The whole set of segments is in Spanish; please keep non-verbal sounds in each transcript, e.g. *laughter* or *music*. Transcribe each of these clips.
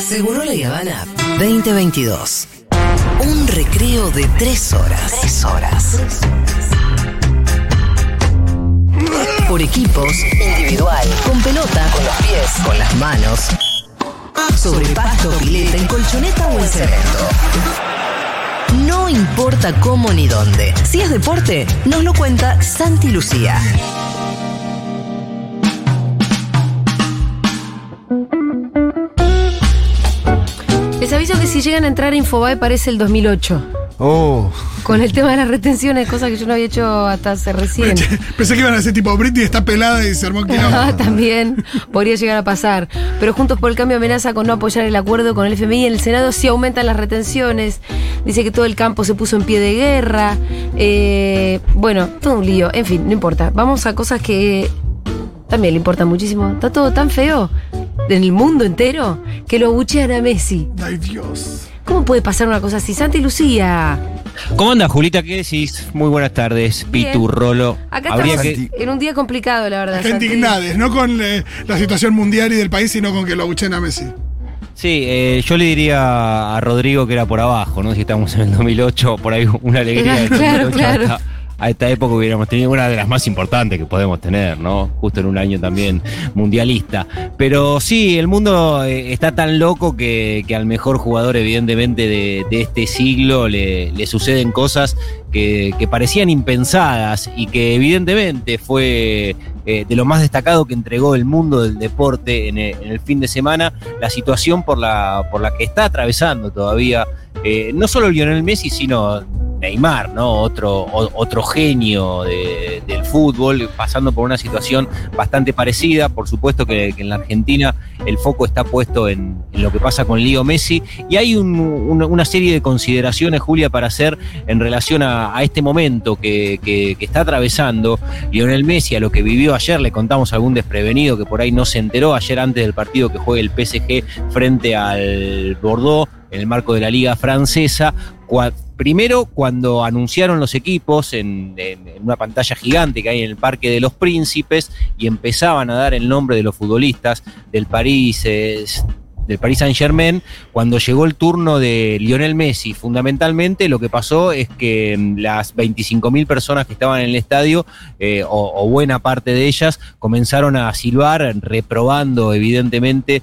Seguro la Habana 2022. Un recreo de tres horas. Tres horas. Por equipos, individual, con pelota, con los pies, con las manos, sobre pasto, pileta, en colchoneta o en cemento. No importa cómo ni dónde. Si es deporte, nos lo cuenta Santi Lucía. Si llegan a entrar a Infobae parece el 2008. Oh. Con el tema de las retenciones, cosa que yo no había hecho hasta hace recién. Pensé que iban a ser tipo Britney está pelada y se armó *laughs* quilombo. Ah, También podría llegar a pasar. Pero Juntos por el Cambio amenaza con no apoyar el acuerdo con el FMI. En el Senado sí aumentan las retenciones. Dice que todo el campo se puso en pie de guerra. Eh, bueno, todo un lío. En fin, no importa. Vamos a cosas que también le importan muchísimo. Está todo tan feo en el mundo entero que lo abuchean a Messi. Ay, Dios. ¿Cómo puede pasar una cosa así? Santi Lucía. ¿Cómo anda, Julita? ¿Qué decís? Muy buenas tardes, Bien. Pitu, Rolo. Acá Habría estamos que... en un día complicado, la verdad. Santi. indignades, no con eh, la situación mundial y del país, sino con que lo abuchen a Messi. Sí, eh, yo le diría a Rodrigo que era por abajo, ¿no? Si estamos en el 2008, por ahí una alegría *laughs* del Claro, 2008 claro. hasta- a esta época hubiéramos tenido una de las más importantes que podemos tener, ¿no? Justo en un año también mundialista. Pero sí, el mundo eh, está tan loco que, al mejor jugador, evidentemente, de, este siglo le, suceden cosas que, parecían impensadas y que evidentemente fue eh, de lo más destacado que entregó el mundo del deporte en el, en el fin de semana, la situación por la, por la que está atravesando todavía eh, no solo Lionel Messi, sino Neymar, ¿no? Otro, otro genio de- del fútbol, pasando por una situación bastante parecida. Por supuesto que, en la Argentina el foco está puesto en, lo que pasa con Leo Messi. Y hay un- una, serie de consideraciones, Julia, para hacer en relación a, este momento que, que- está atravesando Lionel Messi, a lo que vivió ayer. Le contamos a algún desprevenido que por ahí no se enteró ayer antes del partido que juegue el PSG frente al Bordeaux en el marco de la Liga Francesa. Primero, cuando anunciaron los equipos en, una pantalla gigante que hay en el Parque de los Príncipes y empezaban a dar el nombre de los futbolistas del París, del Paris Saint Germain, cuando llegó el turno de Lionel Messi, fundamentalmente lo que pasó es que mm, las 25.000 personas que estaban en el estadio, eh, o buena parte de ellas, comenzaron a silbar, reprobando evidentemente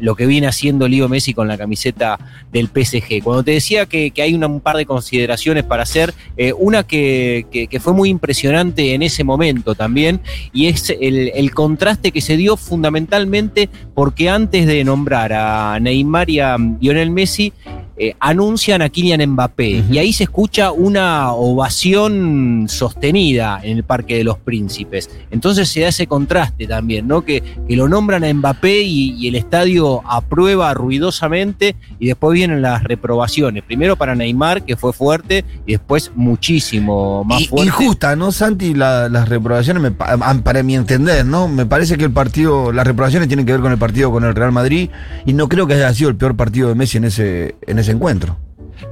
lo que viene haciendo Leo Messi con la camiseta del PSG. Cuando te decía que, hay un par de consideraciones para hacer, eh, una que fue muy impresionante en ese momento también, y es el, el contraste que se dio fundamentalmente porque antes de nombrar a Neymar y a Lionel Messi, eh, anuncian a Kylian Mbappé y ahí se escucha una ovación sostenida en el Parque de los Príncipes. Entonces se da ese contraste también, ¿no? Que, que lo nombran a Mbappé y, y el estadio aprueba ruidosamente y después vienen las reprobaciones. Primero para Neymar, que fue fuerte, y después muchísimo más Y- fuerte. Injusta, ¿no, Santi? La- las reprobaciones, me pa- para mi entender, ¿no? Me parece que el partido, las reprobaciones tienen que ver con el partido con el Real Madrid y no creo que haya sido el peor partido de Messi en ese, en ese encuentro.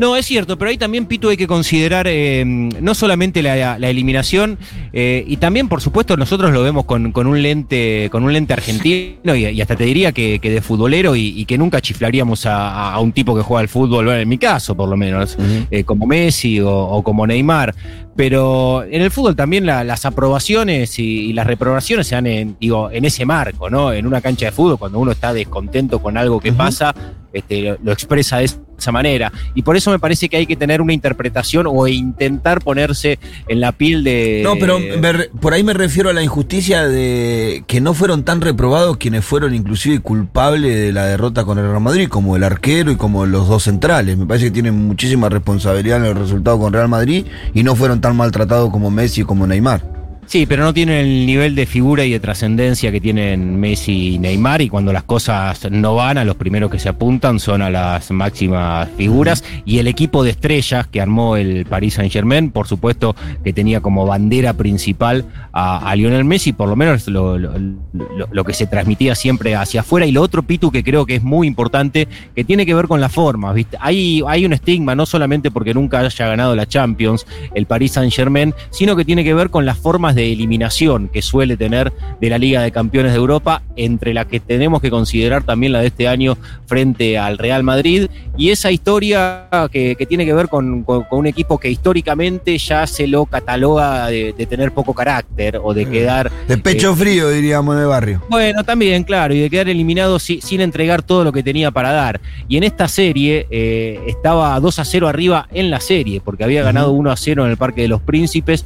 No, es cierto, pero ahí también, Pito, hay que considerar eh, no solamente la, la eliminación, eh, y también, por supuesto, nosotros lo vemos con, con un lente con un lente argentino, y, y hasta te diría que, que de futbolero, y, y que nunca chiflaríamos a, a un tipo que juega al fútbol, en mi caso, por lo menos, eh, como Messi o, o como Neymar. Pero en el fútbol también la- las aprobaciones y, y las reprobaciones se dan en, digo, en ese marco, ¿no? En una cancha de fútbol, cuando uno está descontento con algo que pasa, este, lo, lo expresa de esa manera. Y por eso me parece que hay que tener una interpretación o intentar ponerse en la piel de. No, pero me por ahí me refiero a la injusticia de que no fueron tan reprobados quienes fueron inclusive culpables de la derrota con el Real Madrid, como el arquero y como los dos centrales. Me parece que tienen muchísima responsabilidad en el resultado con Real Madrid y no fueron tan maltratados como Messi y como Neymar. Sí, pero no tienen el nivel de figura y de trascendencia que tienen Messi y Neymar y cuando las cosas no van, a los primeros que se apuntan son a las máximas figuras y el equipo de estrellas que armó el Paris Saint Germain, por supuesto que tenía como bandera principal a, Lionel Messi, por lo menos lo, que se transmitía siempre hacia afuera y lo otro, Pitu, que creo que es muy importante, que tiene que ver con la forma, ¿viste? Hay, hay un estigma, no solamente porque nunca haya ganado la Champions el Paris Saint Germain, sino que tiene que ver con las formas de eliminación que suele tener de la Liga de Campeones de Europa, entre las que tenemos que considerar también la de este año frente al Real Madrid. Y esa historia que, que tiene que ver con, con- con un equipo que históricamente ya se lo cataloga de, de tener poco carácter o de quedar De pecho eh, frío, diríamos en el barrio. bueno, también, claro, y de quedar eliminado si- sin entregar todo lo que tenía para dar. Y en esta serie eh, estaba 2 a 0 arriba en la serie, porque había ganado 1 a 0 en el Parque de los Príncipes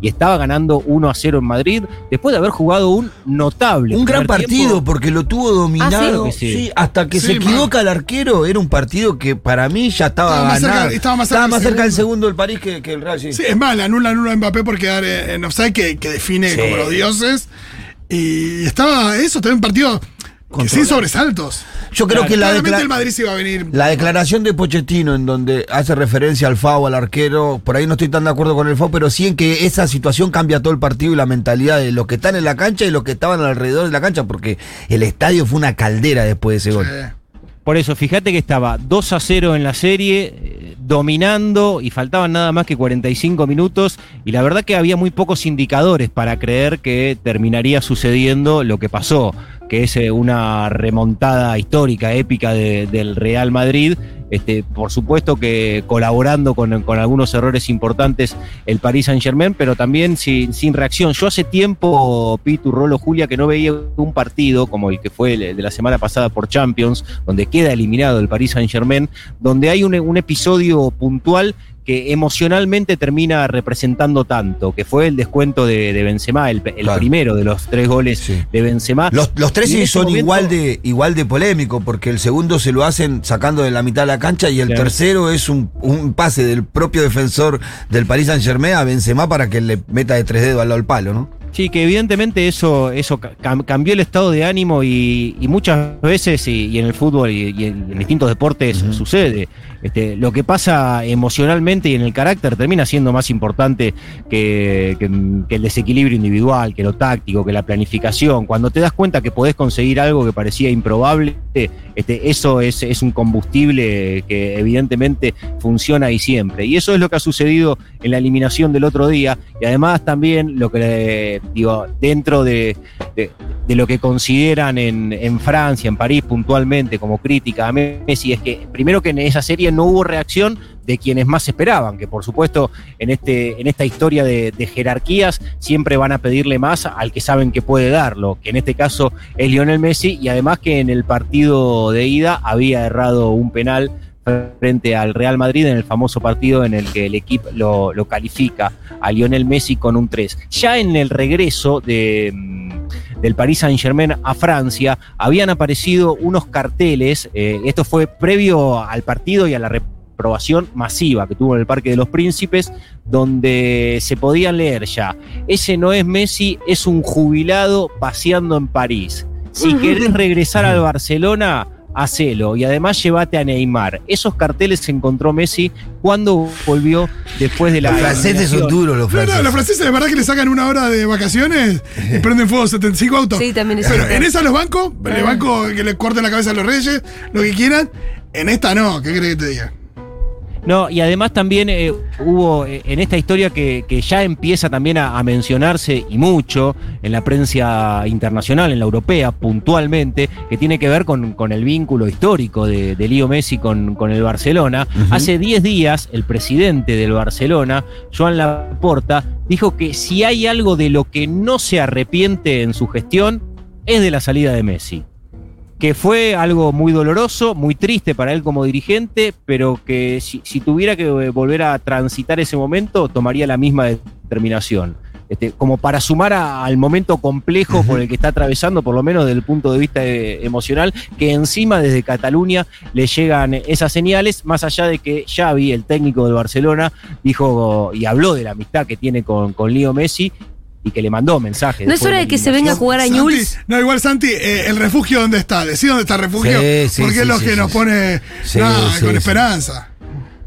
y estaba ganando 1 a 0 en Madrid, después de haber jugado un notable. Un gran partido tiempo. porque lo tuvo dominado. Ah, ¿sí? sí, hasta que Sí, se man. equivoca el arquero, era un partido que para mí ya estaba, Estaba más cerca- estaba más cerca del cerca del segundo. del París que, que el Real. sí. Sí, es más, la anula, anula a Mbappé por quedar eh, en offside que, que define Sí. como los dioses. Y estaba eso, también un partido que sin sobresaltos. Yo creo Claro, que la, Claramente decla- el Madrid se iba a venir. la declaración de Pochettino en donde hace referencia al FAO, al arquero, por ahí no estoy tan de acuerdo con el FAO, pero sí en que esa situación cambia todo el partido y la mentalidad de los que están en la cancha y los que estaban alrededor de la cancha, porque el estadio fue una caldera después de ese gol. Por eso, fíjate que estaba 2 a 0 en la serie, eh, dominando y faltaban nada más que 45 minutos y la verdad que había muy pocos indicadores para creer que terminaría sucediendo lo que pasó, que es eh, una remontada histórica, épica de- del Real Madrid. Este, por supuesto que colaborando con, con algunos errores importantes el Paris Saint Germain, pero también sin, sin reacción. Yo hace tiempo, Pitu, Rolo, Julia, que no veía un partido como el que fue el de la semana pasada por Champions, donde queda eliminado el Paris Saint Germain, donde hay un, un episodio puntual que emocionalmente termina representando tanto, que fue el descuento de, de Benzema, el, el Claro. primero de los tres goles Sí. de Benzema. Los, los tres sí son momento- igual de igual de polémicos, porque el segundo se lo hacen sacando de la mitad de la cancha y el Claro. tercero es un, un pase del propio defensor del Paris Saint Germain a Benzema para que le meta de tres dedos al lado del palo, ¿no? Sí, que evidentemente eso, eso ca- cam- cambió el estado de ánimo y, y muchas veces, y, y en el fútbol y, y en, distintos deportes sucede. Este, lo que pasa emocionalmente y en el carácter termina siendo más importante que, que- que el desequilibrio individual, que lo táctico, que la planificación. Cuando te das cuenta que podés conseguir algo que parecía improbable, este, eso es, es un combustible que evidentemente funciona y siempre. Y eso es lo que ha sucedido en la eliminación del otro día. Y además también lo que, digo, dentro de, de- de lo que consideran en, en Francia, en París puntualmente como crítica a Messi, es que primero que en esa serie no hubo reacción de quienes más esperaban, que por supuesto en, este, en esta historia de, de jerarquías siempre van a pedirle más al que saben que puede darlo, que en este caso es Lionel Messi, y además que en el partido de ida había errado un penal frente al Real Madrid en el famoso partido en el que el equipo lo, lo califica a Lionel Messi con un 3. Ya en el regreso de, mm, del Paris Saint Germain a Francia habían aparecido unos carteles, eh, esto fue previo al partido y a la reprobación masiva que tuvo en el Parque de los Príncipes, donde se podían leer ya, ese no es Messi, es un jubilado paseando en París. Si querés regresar al Barcelona, hacelo. Y además llévate a Neymar. Esos carteles se encontró Messi cuando volvió después de la. Los franceses son duros, los No, no, franceses. los franceses de verdad que le sacan una hora de vacaciones y *laughs* prenden fuego 75 autos. Sí, también es Pero cierto. en esa los bancos, le banco que le corten la cabeza a los reyes, lo que quieran. En esta no, ¿qué crees que te diga? No, y además también eh, hubo eh, en esta historia que, que ya empieza también a, a mencionarse y mucho en la prensa internacional, en la europea puntualmente, que tiene que ver con, con el vínculo histórico de, de Leo Messi con, con el Barcelona. Hace 10 días el presidente del Barcelona, Joan Laporta, dijo que si hay algo de lo que no se arrepiente en su gestión, es de la salida de Messi que fue algo muy doloroso, muy triste para él como dirigente, pero que si, si tuviera que eh, volver a transitar ese momento, tomaría la misma determinación. Este, como para sumar a- al momento complejo por el que está atravesando, por lo menos desde el punto de vista eh, emocional, que encima desde Cataluña le llegan esas señales, más allá de que Xavi, el técnico del Barcelona, dijo y habló de la amistad que tiene con, con Leo Messi y que le mandó mensajes. ¿No es hora de que se venga a jugar a Santi, Ñuls? No, igual Santi, eh, el refugio dónde está, decí dónde está el refugio, Sí, sí, porque sí, es lo sí, que sí, nos sí. pone Sí, nada, sí, con sí. esperanza.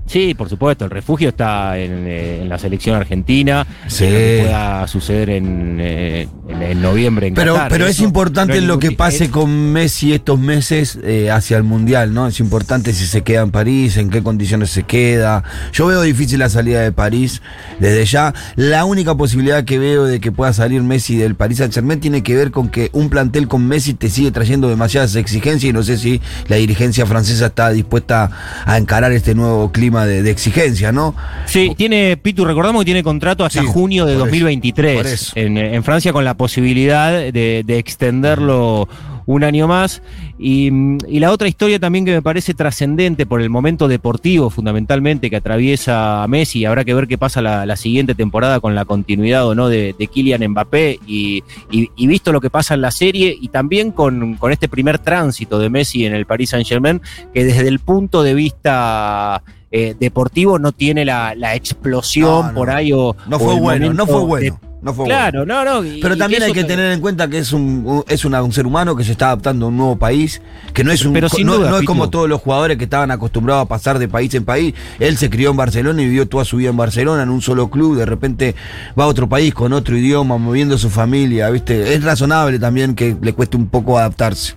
Sí, por supuesto, el refugio está en, eh, en la selección argentina, Sí. que pueda suceder en, eh, en- en noviembre en Pero, Qatar, pero es importante no lo que pase es- con Messi estos meses eh, hacia el Mundial, ¿no? Es importante si se queda en París, en qué condiciones se queda. Yo veo difícil la salida de París desde ya. La única posibilidad que veo de que pueda salir Messi del París Saint Germain tiene que ver con que un plantel con Messi te sigue trayendo demasiadas exigencias y no sé si la dirigencia francesa está dispuesta a encarar este nuevo clima de, de exigencia, ¿no? Sí, tiene, Pitu, recordamos que tiene contrato hasta Sí, junio de por eso, 2023 por eso. En, en Francia con la posibilidad de, de extenderlo un año más. Y, y la otra historia también que me parece trascendente por el momento deportivo fundamentalmente que atraviesa a Messi, habrá que ver qué pasa la, la siguiente temporada con la continuidad o no de, de Kylian Mbappé y, y- y visto lo que pasa en la serie y también con, con este primer tránsito de Messi en el Paris Saint Germain, que desde el punto de vista eh, deportivo no tiene la, la explosión No, no. por ahí o No fue bueno, no fue de- bueno. No fue bueno. claro, no, no. y- Pero también hay que te- tener en cuenta que es un, es una- un ser humano que se está adaptando a un nuevo país, que no es un Pero sin no, duda, no es como todos los jugadores que estaban acostumbrados a pasar de país en país. Él se crió en Barcelona y vivió toda su vida en Barcelona, en un solo club, de repente va a otro país con otro idioma, moviendo su familia, ¿viste? Es razonable también que le cueste un poco adaptarse.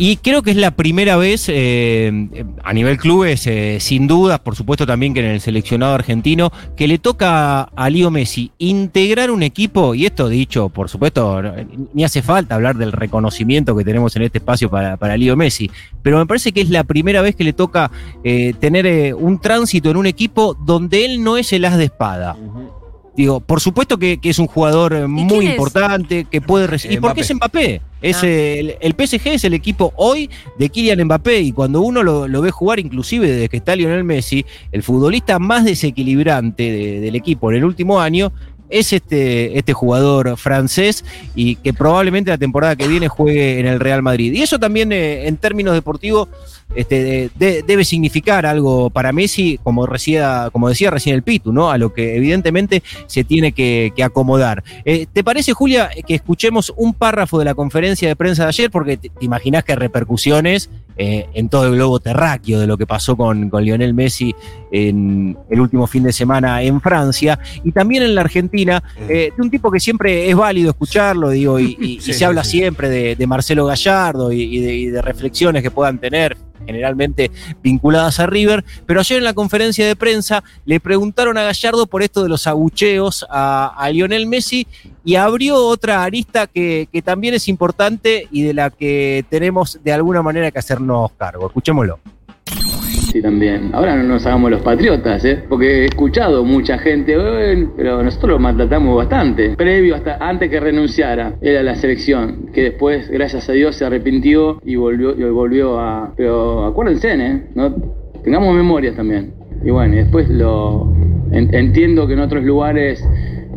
Y creo que es la primera vez eh, a nivel clubes, eh, sin dudas, por supuesto también que en el seleccionado argentino, que le toca a Lío Messi integrar un equipo, y esto dicho, por supuesto, ni hace falta hablar del reconocimiento que tenemos en este espacio para, para Lío Messi, pero me parece que es la primera vez que le toca eh, tener eh, un tránsito en un equipo donde él no es el as de espada. Digo, por supuesto que, que es un jugador eh, muy importante, que puede recibir. ¿Y por qué es Mbappé? Es Ah. eh, el, el PSG es el equipo hoy de Kylian Mbappé y cuando uno lo, lo ve jugar, inclusive desde que está Lionel Messi, el futbolista más desequilibrante de- del equipo en el último año es este, este jugador francés y que probablemente la temporada que viene juegue en el Real Madrid. Y eso también eh, en términos deportivos este, de- de- debe significar algo para Messi, como, decía, como decía recién el Pitu, ¿no? A lo que evidentemente se tiene que, acomodar. Eh, ¿Te parece, Julia, que escuchemos un párrafo de la conferencia de prensa de ayer? Porque te, te imaginás que repercusiones eh, en todo el globo terráqueo de lo que pasó con, con Lionel Messi en el último fin de semana en Francia y también en la Argentina, eh, de un tipo que siempre es válido escucharlo, digo, y, y- y *laughs* Sí, se sí, habla sí. siempre de, de Marcelo Gallardo y de, y de reflexiones que puedan tener generalmente vinculadas a River, pero ayer en la conferencia de prensa le preguntaron a Gallardo por esto de los abucheos a, Lionel Messi y abrió otra arista que, que también es importante y de la que tenemos de alguna manera que hacernos cargo. Escuchémoslo. Sí, también. Ahora no nos hagamos los patriotas, ¿eh? Porque he escuchado mucha gente, "Eh, pero nosotros lo maltratamos bastante. Previo, hasta antes que renunciara, era la selección, que después, gracias a Dios, se arrepintió y volvió, y volvió a... Pero acuérdense, ¿eh? ¿No? Tengamos memorias también. Y bueno, después lo... en- entiendo que en otros lugares...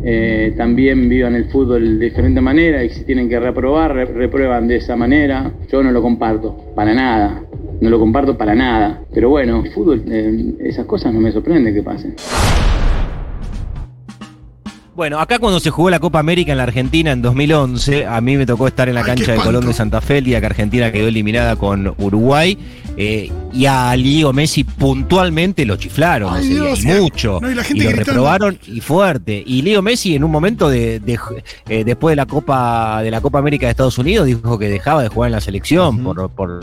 eh, también vivan el fútbol de diferente manera y si tienen que reprobar, re- reprueban de esa manera. Yo no lo comparto, para nada. No lo comparto para nada. Pero bueno, fútbol, eh, esas cosas no me sorprende que pasen. Bueno, acá cuando se jugó la Copa América en la Argentina en 2011, a mí me tocó estar en la cancha de. Colón de Santa Fe el día que Argentina quedó eliminada con Uruguay. eh, y a Lío Messi puntualmente lo chiflaron Ay, ese día, Dios, y y- mucho. no, y la gente y lo gritando. reprobaron y fuerte. Y Lío Messi en un momento de, de- eh, después de la Copa de la Copa América de Estados Unidos dijo que dejaba de jugar en la selección por, por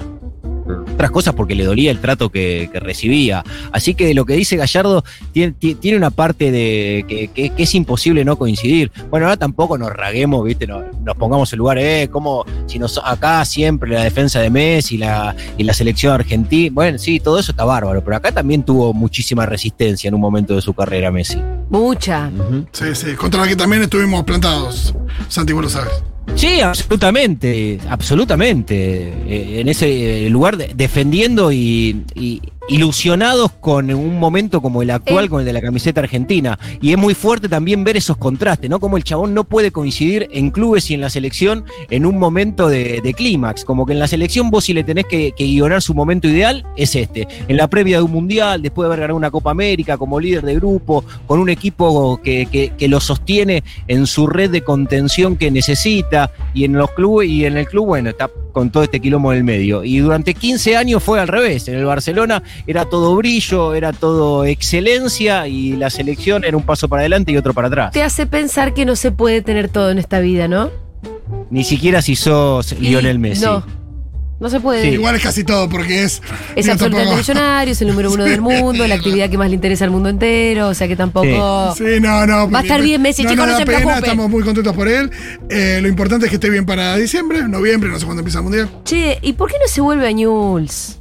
otras cosas porque le dolía el trato que, que recibía. Así que lo que dice Gallardo tiene, ti- tiene una parte de que, que- que es imposible no coincidir. Bueno, ahora tampoco nos raguemos, ¿viste? Nos, nos pongamos en lugar, eh, como si nos acá siempre la defensa de Messi la, y la selección argentina. Bueno, sí, todo eso está bárbaro, pero acá también tuvo muchísima resistencia en un momento de su carrera Messi. Mucha. Sí, sí. Contra la que también estuvimos plantados. Santi, vos lo sabes. Sí, absolutamente, absolutamente. Eh, en ese eh, lugar de- defendiendo y, y ilusionados con un momento como el actual, Eh. con el de la camiseta argentina. Y es muy fuerte también ver esos contrastes, ¿no? Como el chabón no puede coincidir en clubes y en la selección en un momento de, de clímax. Como que en la selección vos si le tenés que, que guionar su momento ideal, es este. En la previa de un mundial, después de haber ganado una Copa América como líder de grupo, con un equipo que, que- que lo sostiene en su red de contención que necesita y en los clubes y en el club, bueno, está con todo este quilombo en el medio. Y durante 15 años fue al revés. En el Barcelona era todo brillo, era todo excelencia y la selección era un paso para adelante y otro para atrás. Te hace pensar que no se puede tener todo en esta vida, ¿no? Ni siquiera si sos Y Lionel Messi. No, no se puede. Sí. Igual es casi todo, porque es. Es absolutamente millonario, es el número uno *laughs* del mundo, la actividad que más le interesa al mundo entero, o sea que tampoco... Sí, no, no. porque- estar bien Messi, no, chicos, no se pena, preocupen. Estamos muy contentos por él. Eh, lo importante es que esté bien para diciembre, noviembre, no sé cuándo empieza el mundial. Che, ¿y por qué no se vuelve a Newell's?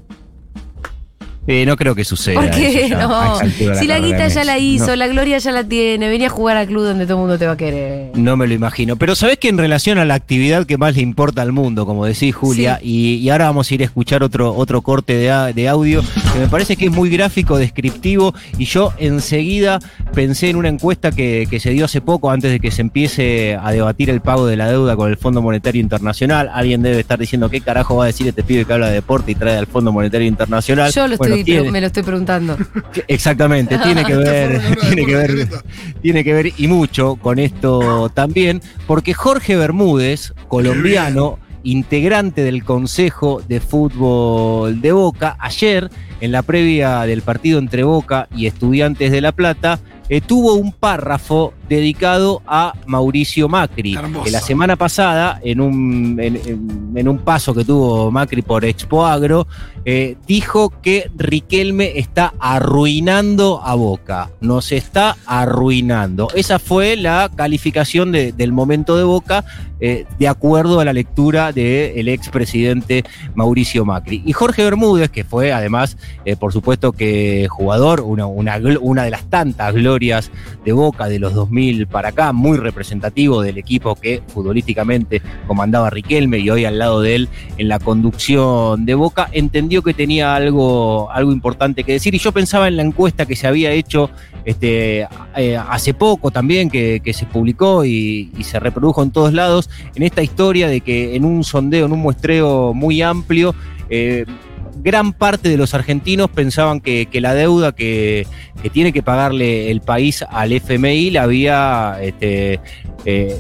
Eh, no creo que suceda. ¿Por qué eso ya, a no? Si la guita ya la hizo, No. la gloria ya la tiene, venía a jugar al club donde todo el mundo te va a querer. No me lo imagino. Pero sabés que en relación a la actividad que más le importa al mundo, como decís Julia, y, y ahora vamos a ir a escuchar otro, otro corte de, audio que me parece que es muy gráfico, descriptivo, y yo enseguida pensé en una encuesta que, que se dio hace poco, antes de que se empiece a debatir el pago de la deuda con el Fondo Monetario Internacional. Alguien debe estar diciendo qué carajo va a decir este pibe que habla de deporte y trae al Fondo Monetario Internacional. Yo lo Bueno, estoy, tiene- me lo estoy preguntando. Exactamente, tiene que *laughs* ver, tiene que ver, tiene que ver y mucho con esto también, porque Jorge Bermúdez, colombiano, integrante del Consejo de Fútbol de Boca, ayer, en la previa del partido entre Boca y Estudiantes de La Plata, eh, tuvo un párrafo dedicado a Mauricio Macri, Hermoso. que la semana pasada, en un, en, en- en un paso que tuvo Macri por Expo Agro, eh, dijo que Riquelme está arruinando a Boca. Nos está arruinando. Esa fue la calificación de- del momento de Boca, eh, de acuerdo a la lectura del expresidente Mauricio Macri. Y Jorge Bermúdez, que fue además, por supuesto que jugador, una, una, una de las tantas glorias de Boca de los 2000 para acá, muy representativo del equipo que futbolísticamente comandaba Riquelme y hoy al lado de él en la conducción de Boca, entendió que tenía algo, algo importante que decir. Y yo pensaba en la encuesta que se había hecho este, eh, hace poco también, que, que se publicó y, se reprodujo en todos lados, en esta historia de que en un sondeo, en un muestreo muy amplio, eh, gran parte de los argentinos pensaban que, que la deuda que, que tiene que pagarle el país al FMI la había este, eh,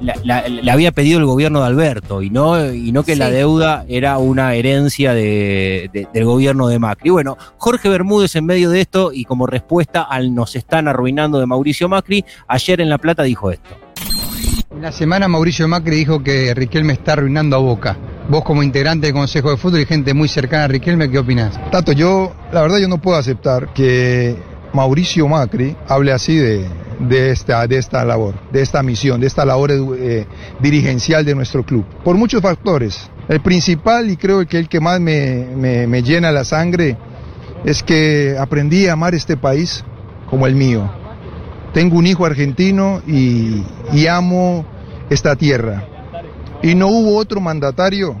la, la- la había pedido el gobierno de Alberto y no, y no que la deuda era una herencia de- de- del gobierno de Macri. Bueno, Jorge Bermúdez en medio de esto y como respuesta al nos están arruinando de Mauricio Macri, ayer en La Plata dijo esto. En la semana Mauricio Macri dijo que Riquelme está arruinando a Boca. Vos como integrante del Consejo de Fútbol y gente muy cercana a Riquelme, ¿qué opinás? Tato, yo, la verdad yo no puedo aceptar que Mauricio Macri hable así de, de, esta, de esta labor, de esta misión, de esta labor eh, dirigencial de nuestro club. Por muchos factores. El principal y creo que el que más me, me- me llena la sangre es que aprendí a amar este país como el mío. Tengo un hijo argentino y, amo esta tierra. Y no hubo otro mandatario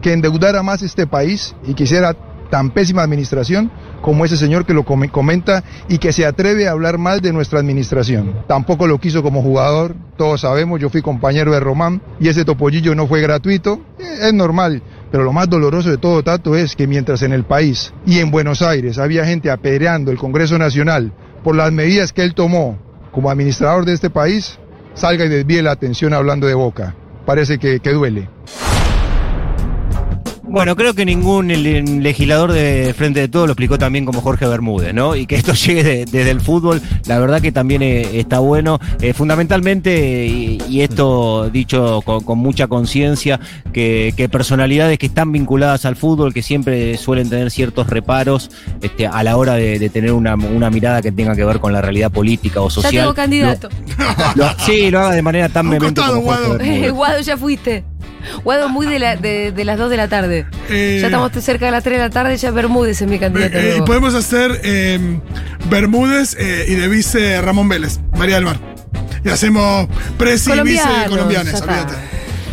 que endeudara más este país y que hiciera tan pésima administración como ese señor que lo come- comenta y que se atreve a hablar mal de nuestra administración. Tampoco lo quiso como jugador, todos sabemos, yo fui compañero de Román y ese topollillo no fue gratuito, Eh, es normal. Pero lo más doloroso de todo, Tato, es que mientras en el país y en Buenos Aires había gente apedreando el Congreso Nacional por las medidas que él tomó como administrador de este país, salga y desvíe la atención hablando de Boca. Parece que, duele. Bueno, creo que ningún legislador de Frente de Todo lo explicó también como Jorge Bermúdez, ¿no? Y que esto *laughs* llegue de- desde el fútbol, la verdad que también eh, está bueno. Eh, fundamentalmente, y, y esto dicho con, con mucha conciencia, que, que personalidades que están vinculadas al fútbol, que siempre suelen tener ciertos reparos este, a la hora de, de tener una, una mirada que tenga que ver con la realidad política o Ya social. tengo candidato. Lo- *laughs* lo- sí, lo haga de manera tan vehemente Guado. *laughs* Guado, ya fuiste. Guado, muy de, la- de, de las 2 de la tarde. Eh, Ya estamos cerca de las 3 de la tarde, ya Bermúdez es mi candidato. eh, y nuevo. podemos hacer eh, Bermúdez eh, y de vice Ramón Vélez, María del Mar. Y hacemos presi y vice Colombianos, olvídate.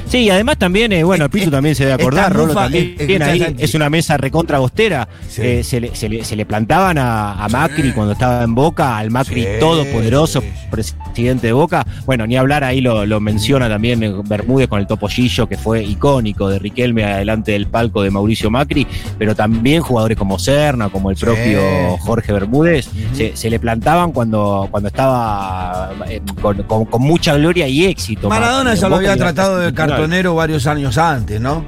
Sí, y además también, eh, bueno, el Pitu también se debe acordar, Rolo también. Bien, ahí es una mesa recontra bostera. Sí. Eh, se, le, se le- se le plantaban a, a Macri cuando estaba en Boca, al Macri Sí, todopoderoso, presidente de Boca. Bueno, ni hablar, ahí lo, lo menciona también eh, Bermúdez con el topollillo, que fue icónico de Riquelme adelante del palco de Mauricio Macri, pero también jugadores como Serna, como el propio Jorge Bermúdez, se, se le plantaban cuando, cuando estaba eh, con, con- con mucha gloria y éxito. Maradona Macri. ya lo había tratado de ser varios años antes, ¿no?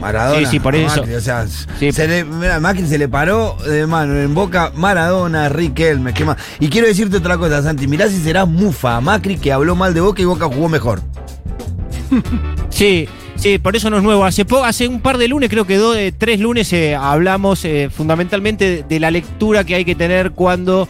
Maradona. Sí, sí, por eso. Macri, o sea, Sí. se le, mira, Macri se le paró de mano en boca Maradona, Riquelme, ¿qué más? Y quiero decirte otra cosa, Santi, mirá si será mufa a Macri que habló mal de Boca y Boca jugó mejor. Sí, sí, por eso no es nuevo. Hace, po- hace un par de lunes, creo que dos, eh, tres lunes, eh, hablamos eh, fundamentalmente de la lectura que hay que tener cuando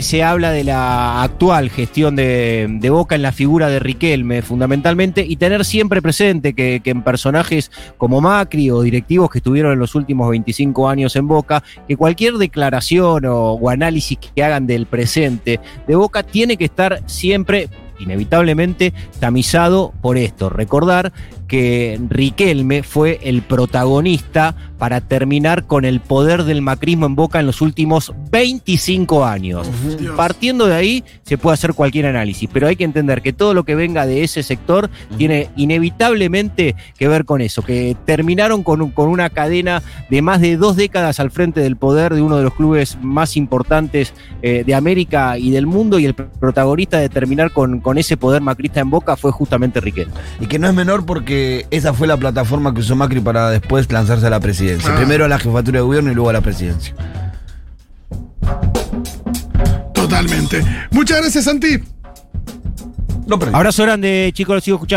se habla de la actual gestión de, Boca en la figura de Riquelme, fundamentalmente, y tener siempre presente que, en personajes como Macri o directivos que estuvieron en los últimos 25 años en Boca, que cualquier declaración o análisis que hagan del presente de Boca tiene que estar siempre inevitablemente tamizado por esto. Recordar que Riquelme fue el protagonista para terminar con el poder del macrismo en Boca en los últimos 25 años. Dios. Partiendo de ahí se puede hacer cualquier análisis, pero hay que entender que todo lo que venga de ese sector tiene inevitablemente que ver con eso, que terminaron con, con una cadena de más de dos décadas al frente del poder de uno de los clubes más importantes eh, de América y del mundo, y el pr- protagonista de terminar con, con ese poder macrista en Boca fue justamente Riquelme. Y que no es menor porque esa fue la plataforma que usó Macri para después lanzarse a la presidencia. Ah. Primero a la jefatura de gobierno y luego a la presidencia. Totalmente. Muchas gracias, Santi. No, Abrazo grande, chicos, lo sigo escuchando.